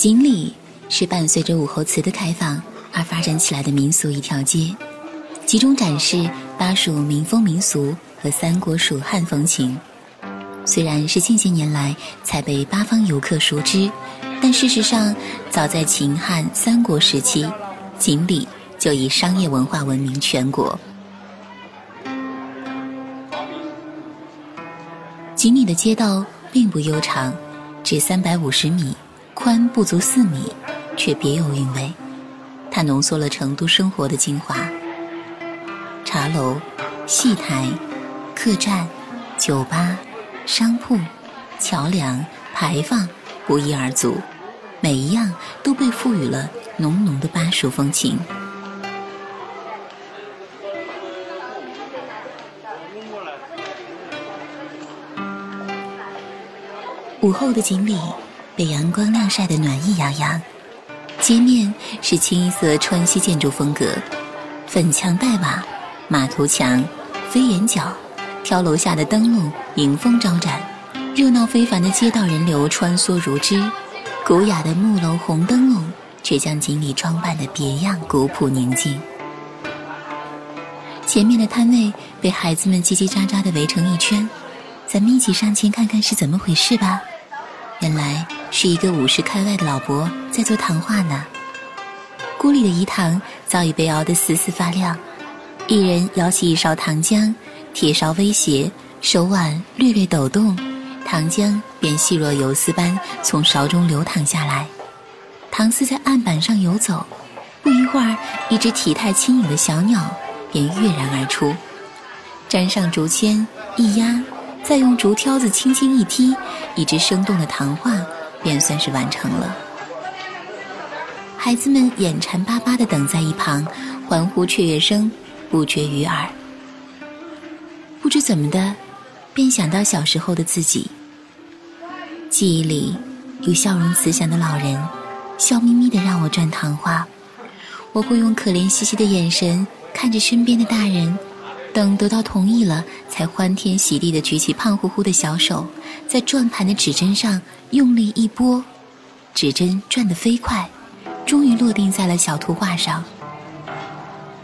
锦里是伴随着武侯祠的开放而发展起来的民俗一条街，集中展示巴蜀民风民俗和三国蜀汉风情。虽然是近些年来才被八方游客熟知，但事实上，早在秦汉三国时期，锦里就以商业文化闻名全国。锦里的街道并不悠长，只三百五十米，宽不足四米，却别有韵味。它浓缩了成都生活的精华：茶楼、戏台、客栈、酒吧。商铺、桥梁、牌坊不一而足，每一样都被赋予了浓浓的巴蜀风情。午后的锦里被阳光晾晒的暖意洋洋，街面是清一色川西建筑风格，粉墙黛瓦、马头墙、飞檐角。挑楼下的灯笼迎风招展，热闹非凡的街道人流穿梭如织，古雅的木楼红灯笼却将锦里装扮的别样古朴宁静。前面的摊位被孩子们叽叽喳喳的围成一圈，咱们一起上前看看是怎么回事吧。原来是一个五十开外的老伯在做糖画呢。锅里的饴糖早已被熬得丝丝发亮，一人舀起一勺糖浆。铁勺微斜，手腕略略抖动，糖浆便细若游丝般从勺中流淌下来。糖丝在案板上游走，不一会儿，一只体态轻盈的小鸟便跃然而出。粘上竹签，一压，再用竹挑子轻轻一踢，一只生动的糖画便算是完成了。孩子们眼馋巴巴地等在一旁，欢呼雀跃声不绝于耳。不知怎么的，便想到小时候的自己。记忆里有笑容慈祥的老人，笑眯眯的让我转糖花。我会用可怜兮兮的眼神看着身边的大人，等得到同意了，才欢天喜地的举起胖乎乎的小手，在转盘的指针上用力一拨，指针转得飞快，终于落定在了小图画上。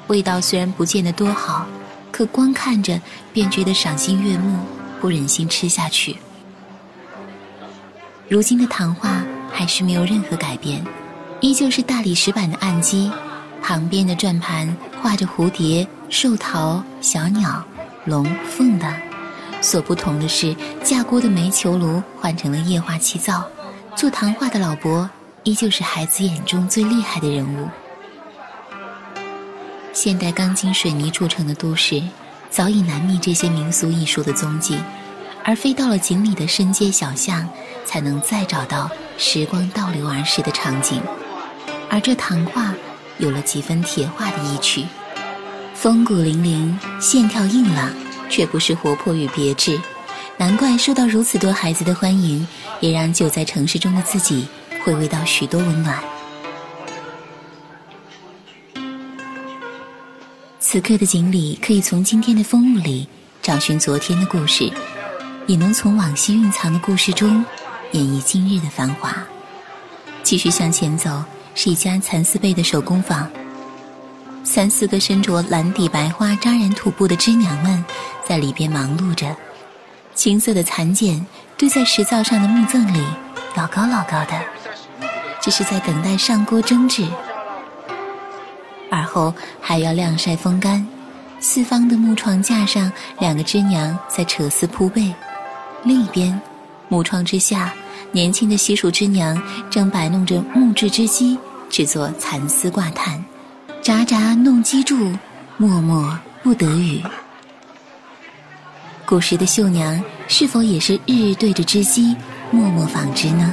味道虽然不见得多好。可光看着便觉得赏心悦目，不忍心吃下去。如今的糖画还是没有任何改变，依旧是大理石板的案机，旁边的转盘画着蝴蝶、寿桃、小鸟、龙凤的。所不同的是，架锅的煤球炉换成了液化气灶，做糖画的老伯依旧是孩子眼中最厉害的人物。现代钢筋水泥铸成的都市，早已难觅这些民俗艺术的踪迹，而非到了锦里的深街小巷，才能再找到时光倒流而逝的场景。而这糖画有了几分铁画的意趣，风骨凛凛，线条硬朗，却不失活泼与别致。难怪受到如此多孩子的欢迎，也让久在城市中的自己回味到许多温暖。此刻的锦鲤，可以从今天的风物里找寻昨天的故事，也能从往昔蕴藏的故事中演绎今日的繁华。继续向前走，是一家蚕丝被的手工坊。三四个身着蓝底白花扎染土布的织娘们在里边忙碌着，青色的蚕茧堆在石灶上的木凳里，老高老高的，这是在等待上锅蒸制。而后还要晾晒风干，四方的木床架上，两个织娘在扯丝铺被；另一边，木窗之下，年轻的西蜀织娘正摆弄着木质织机，制作蚕丝挂毯。札札弄机杼，脉脉不得语。古时的绣娘是否也是日日对着织机，默默纺织呢？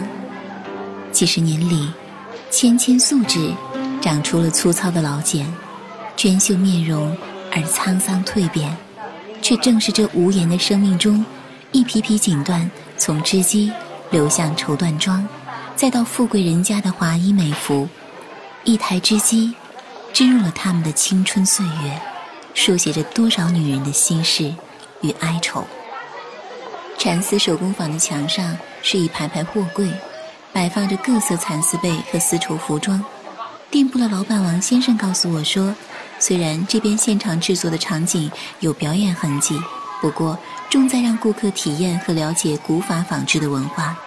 几十年里，纤纤素指。长出了粗糙的老茧，娟秀面容而沧桑蜕变，却正是这无言的生命中，一匹匹锦缎从织机流向绸缎庄，再到富贵人家的华衣美服，一台织机织入了他们的青春岁月，书写着多少女人的心事与哀愁。蚕丝手工坊的墙上是一排排货柜，摆放着各色蚕丝被和丝绸服装。店铺的老板王先生告诉我说，虽然这边现场制作的场景有表演痕迹，不过重在让顾客体验和了解古法纺织的文化，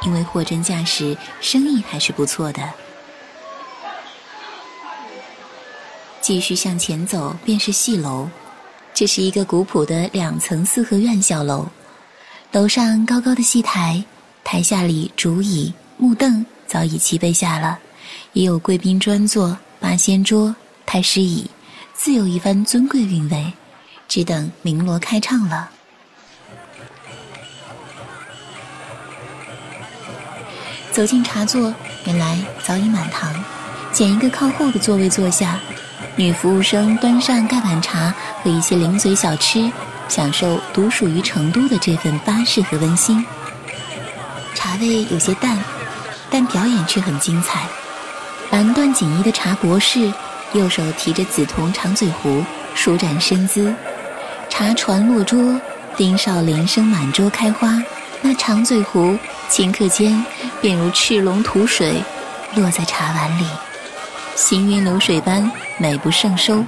因为货真价实，生意还是不错的。继续向前走，便是戏楼。这是一个古朴的两层四合院小楼，楼上高高的戏台，台下里竹椅木凳早已齐备下了，也有贵宾专座、八仙桌、太师椅，自有一番尊贵韵味，只等鸣锣开唱了。走进茶座，原来早已满堂，拣一个靠后的座位坐下。女服务生端上盖碗茶和一些零嘴小吃，享受独属于成都的这份巴适和温馨。茶味有些淡，但表演却很精彩。蓝缎锦衣的茶博士，右手提着紫铜长嘴壶，舒展身姿。茶船落桌，丁少连声满桌开花。那长嘴壶顷刻间便如赤龙吐水，落在茶碗里。行云流水般美不胜收，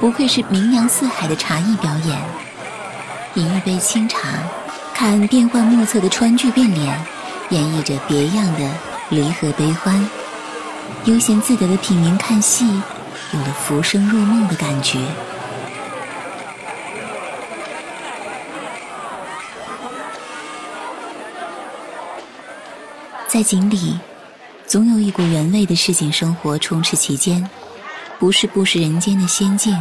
不愧是名扬四海的茶艺表演。饮一杯清茶，看变幻莫测的川剧变脸，演绎着别样的离合悲欢。悠闲自得的品茗看戏，有了浮生若梦的感觉。在井里。总有一股原味的市井生活充斥其间，不是不食人间的仙境，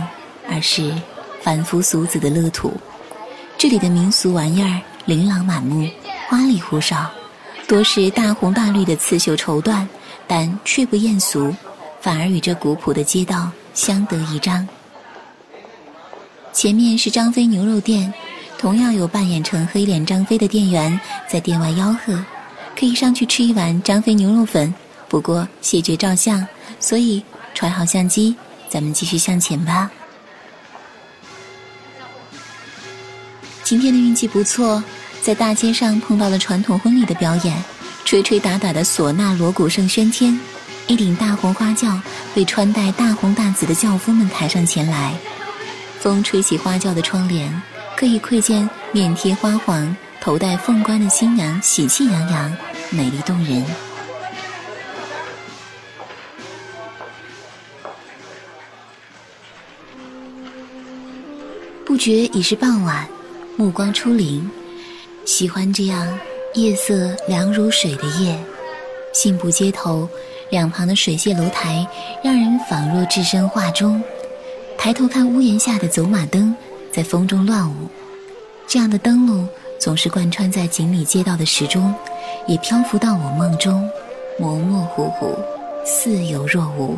而是凡夫俗子的乐土。这里的民俗玩意儿琳琅满目，花里胡哨，多是大红大绿的刺绣绸缎，但却不艳俗，反而与这古朴的街道相得益彰。前面是张飞牛肉店，同样有扮演成黑脸张飞的店员在店外吆喝。可以上去吃一碗张飞牛肉粉，不过谢绝照相，所以揣好相机，咱们继续向前吧。今天的运气不错，在大街上碰到了传统婚礼的表演，吹吹打打的唢呐锣鼓声喧天，一顶大红花轿被穿戴大红大紫的轿夫们抬上前来，风吹起花轿的窗帘，可以窥见面贴花黄。头戴凤冠的新娘喜气洋洋，美丽动人。不觉已是傍晚，暮光初临。喜欢这样夜色凉如水的夜，信步街头，两旁的水榭楼台让人仿若置身画中。抬头看屋檐下的走马灯，在风中乱舞。这样的灯笼。总是贯穿在锦里街道的时钟，也漂浮到我梦中，模模糊糊，似有若无。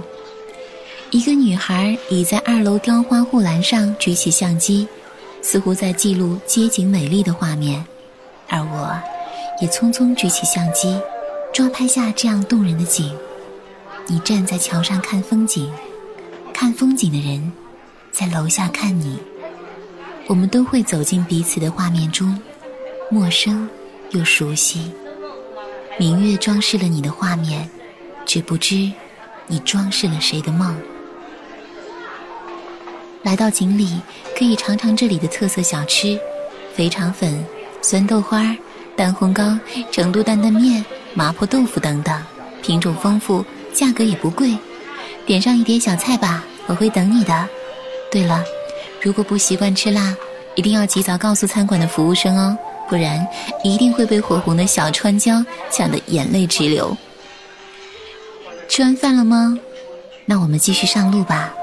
一个女孩倚在二楼雕花护栏上，举起相机，似乎在记录街景美丽的画面，而我，也匆匆举起相机，抓拍下这样动人的景。你站在桥上看风景，看风景的人，在楼下看你，我们都会走进彼此的画面中。陌生又熟悉，明月装饰了你的画面，却不知你装饰了谁的梦。来到锦里，可以尝尝这里的特色小吃：肥肠粉、酸豆花、蛋烘糕、成都担担面、麻婆豆腐等等，品种丰富，价格也不贵。点上一碟小菜吧，我会等你的。对了，如果不习惯吃辣，一定要及早告诉餐馆的服务生哦。不然一定会被火红的小川椒呛得眼泪直流。吃完饭了吗？那我们继续上路吧。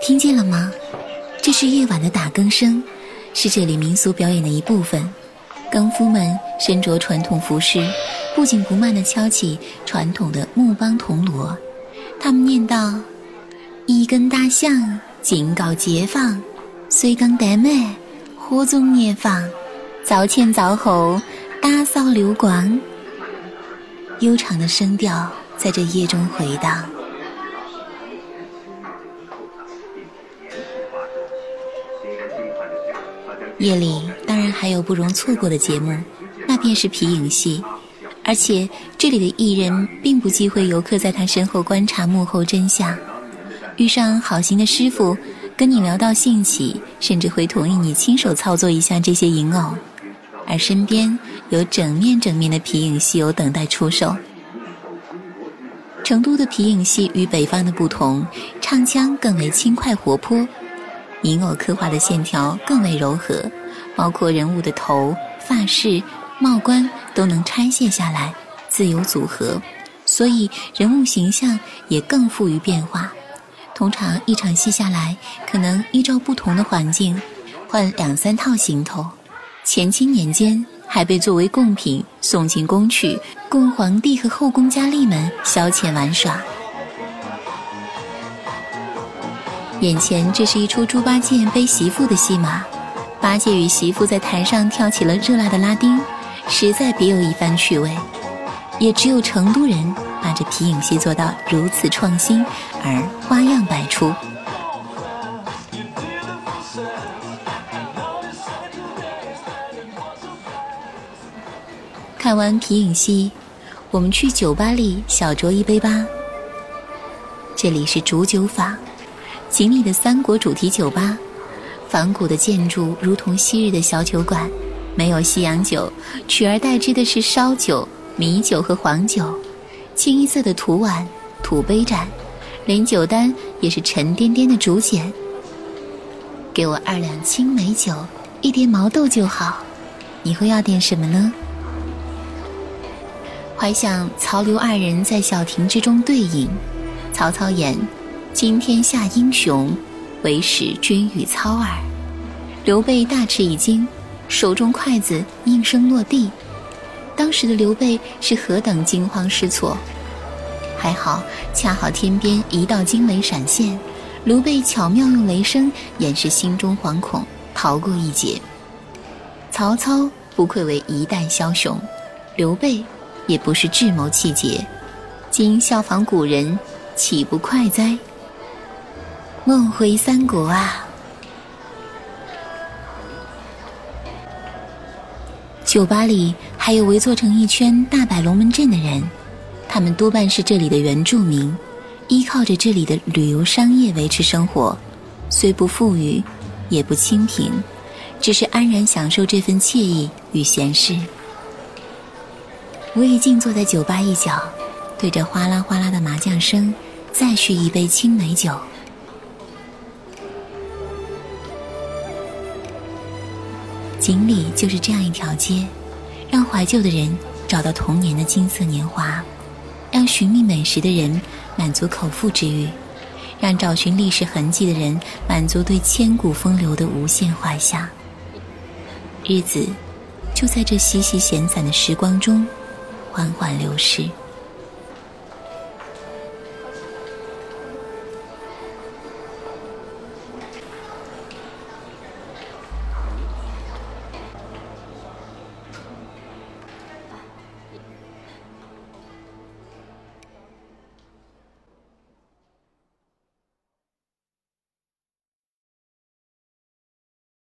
听见了吗？这是夜晚的打更声，是这里民俗表演的一部分。更夫们身着传统服饰，不紧不慢地敲起传统的木梆铜锣，他们念道。一根大象警告街坊：随更待妹，火中年放，早前早后打扫溜光。悠长的声调在这夜中回荡。夜里当然还有不容错过的节目，那便是皮影戏。而且这里的艺人并不忌讳游客在他身后观察幕后真相，遇上好心的师傅，跟你聊到兴起，甚至会同意你亲手操作一下这些银偶，而身边有整面整面的皮影戏偶等待出售。成都的皮影戏与北方的不同，唱腔更为轻快活泼，银偶刻画的线条更为柔和，包括人物的头、发饰。帽冠都能拆卸下来，自由组合，所以人物形象也更富于变化。通常一场戏下来，可能依照不同的环境，换两三套行头。乾清年间还被作为贡品送进宫去，供皇帝和后宫佳丽们消遣玩耍。眼前这是一出猪八戒背媳妇的戏码，八戒与媳妇在台上跳起了热辣的拉丁。实在别有一番趣味，也只有成都人把这皮影戏做到如此创新而花样百出。看完皮影戏，我们去酒吧里小酌一杯吧。这里是煮酒坊，锦里的三国主题酒吧，仿古的建筑如同昔日的小酒馆。没有西洋酒，取而代之的是烧酒、米酒和黄酒，清一色的土碗、土杯盏，连酒单也是沉甸甸的竹简。给我二两青梅酒，一碟毛豆就好。你会要点什么呢？怀想曹刘二人在小亭之中对饮，曹操言：“今天下英雄，唯使君与操耳。”刘备大吃一惊。手中筷子应声落地，当时的刘备是何等惊慌失措！还好，恰好天边一道惊雷闪现，刘备巧妙用雷声掩饰心中惶恐，逃过一劫。曹操不愧为一代枭雄，刘备也不是智谋气节，今效仿古人，岂不快哉？梦回三国啊！酒吧里还有围坐成一圈大摆龙门阵的人，他们多半是这里的原住民，依靠着这里的旅游商业维持生活，虽不富裕，也不清贫，只是安然享受这份惬意与闲适。我已静坐在酒吧一角，对着哗啦哗啦的麻将声，再续一杯青梅酒。锦里就是这样一条街，让怀旧的人找到童年的金色年华，让寻觅美食的人满足口腹之欲，让找寻历史痕迹的人满足对千古风流的无限怀想。日子就在这细细闲散的时光中缓缓流逝。